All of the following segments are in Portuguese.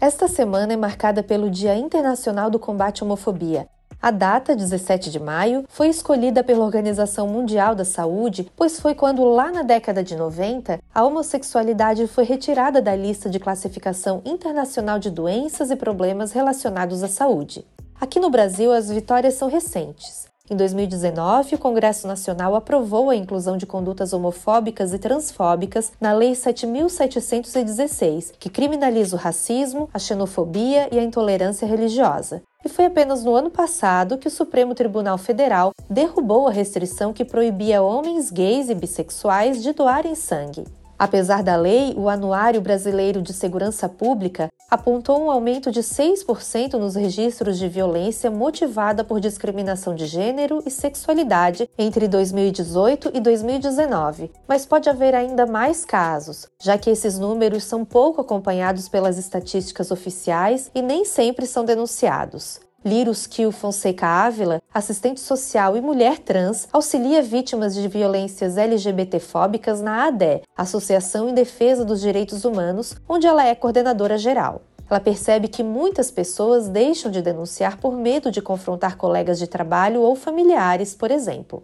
Esta semana é marcada pelo Dia Internacional do Combate à Homofobia. A data, 17 de maio, foi escolhida pela Organização Mundial da Saúde, pois foi quando, lá na década de 90, a homossexualidade foi retirada da lista de classificação internacional de doenças e problemas relacionados à saúde. Aqui no Brasil, as vitórias são recentes. Em 2019, o Congresso Nacional aprovou a inclusão de condutas homofóbicas e transfóbicas na Lei 7.716, que criminaliza o racismo, a xenofobia e a intolerância religiosa. E foi apenas no ano passado que o Supremo Tribunal Federal derrubou a restrição que proibia homens gays e bissexuais de doarem sangue. Apesar da lei, o Anuário Brasileiro de Segurança Pública apontou um aumento de 6% nos registros de violência motivada por discriminação de gênero e sexualidade entre 2018 e 2019, mas pode haver ainda mais casos, já que esses números são pouco acompanhados pelas estatísticas oficiais e nem sempre são denunciados. Liros Kiel Fonseca Ávila, assistente social e mulher trans, auxilia vítimas de violências LGBTfóbicas na ADE, Associação em Defesa dos Direitos Humanos, onde ela é coordenadora geral. Ela percebe que muitas pessoas deixam de denunciar por medo de confrontar colegas de trabalho ou familiares, por exemplo.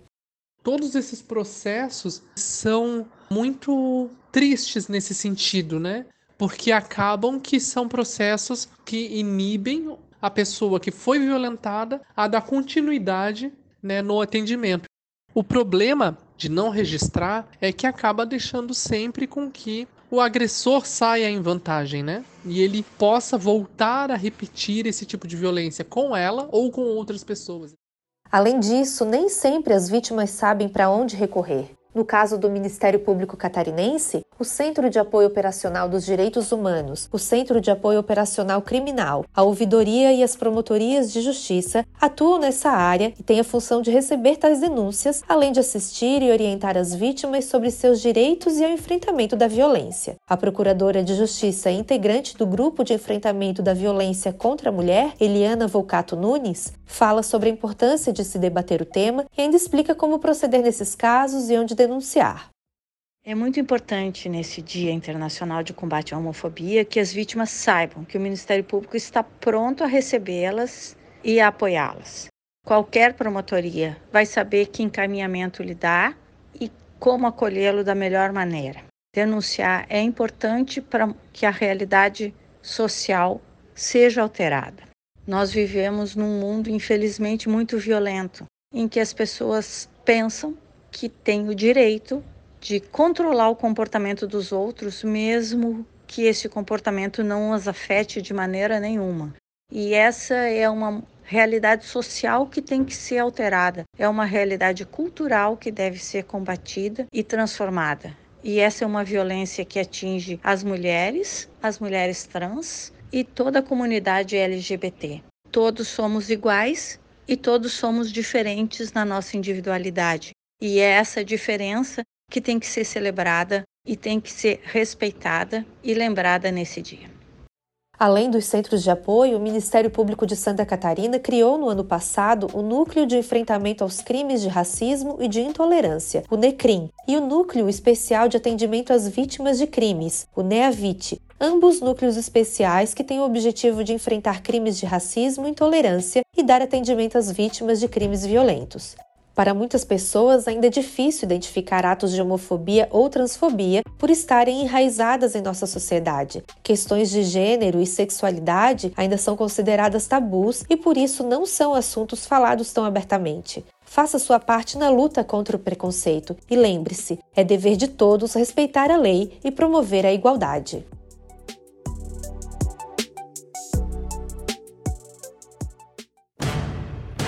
Todos esses processos são muito tristes nesse sentido, né? Porque acabam que são processos que inibem a pessoa que foi violentada a dar continuidade né, no atendimento. O problema de não registrar é que acaba deixando sempre com que o agressor saia em vantagem, né? E ele possa voltar a repetir esse tipo de violência com ela ou com outras pessoas. Além disso, nem sempre as vítimas sabem para onde recorrer. No caso do Ministério Público Catarinense, o Centro de Apoio Operacional dos Direitos Humanos, o Centro de Apoio Operacional Criminal, a Ouvidoria e as Promotorias de Justiça atuam nessa área e têm a função de receber tais denúncias, além de assistir e orientar as vítimas sobre seus direitos e ao enfrentamento da violência. A Procuradora de Justiça integrante do Grupo de Enfrentamento da Violência contra a Mulher, Eliana Volcato Nunes, fala sobre a importância de se debater o tema e ainda explica como proceder nesses casos e onde denunciar. É muito importante nesse Dia Internacional de Combate à Homofobia que as vítimas saibam que o Ministério Público está pronto a recebê-las e a apoiá-las. Qualquer promotoria vai saber que encaminhamento lhe dá e como acolhê-lo da melhor maneira. Denunciar é importante para que a realidade social seja alterada. Nós vivemos num mundo, infelizmente, muito violento, em que as pessoas pensam que têm o direito de controlar o comportamento dos outros, mesmo que esse comportamento não as afete de maneira nenhuma. E essa é uma realidade social que tem que ser alterada, é uma realidade cultural que deve ser combatida e transformada. E essa é uma violência que atinge as mulheres, as mulheres trans e toda a comunidade LGBT. Todos somos iguais e todos somos diferentes na nossa individualidade. E é essa diferença que tem que ser celebrada e tem que ser respeitada e lembrada nesse dia. Além dos centros de apoio, o Ministério Público de Santa Catarina criou no ano passado o Núcleo de Enfrentamento aos Crimes de Racismo e de Intolerância, o NECRIM, e o Núcleo Especial de Atendimento às Vítimas de Crimes, o NEAVIT, ambos núcleos especiais que têm o objetivo de enfrentar crimes de racismo e intolerância e dar atendimento às vítimas de crimes violentos. Para muitas pessoas, ainda é difícil identificar atos de homofobia ou transfobia por estarem enraizadas em nossa sociedade. Questões de gênero e sexualidade ainda são consideradas tabus e por isso não são assuntos falados tão abertamente. Faça sua parte na luta contra o preconceito e lembre-se: é dever de todos respeitar a lei e promover a igualdade.